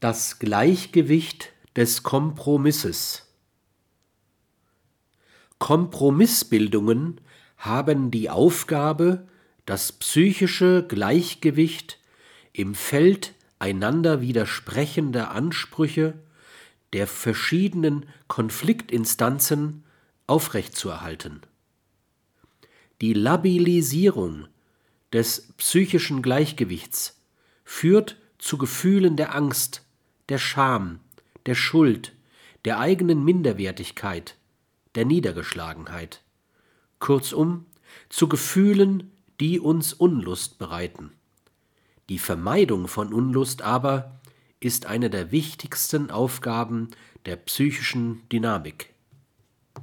Das Gleichgewicht des Kompromisses Kompromissbildungen haben die Aufgabe, das psychische Gleichgewicht im Feld einander widersprechender Ansprüche der verschiedenen Konfliktinstanzen aufrechtzuerhalten. Die Labilisierung des psychischen Gleichgewichts führt zu Gefühlen der Angst, der Scham, der Schuld, der eigenen Minderwertigkeit, der Niedergeschlagenheit, kurzum zu Gefühlen, die uns Unlust bereiten. Die Vermeidung von Unlust aber ist eine der wichtigsten Aufgaben der psychischen Dynamik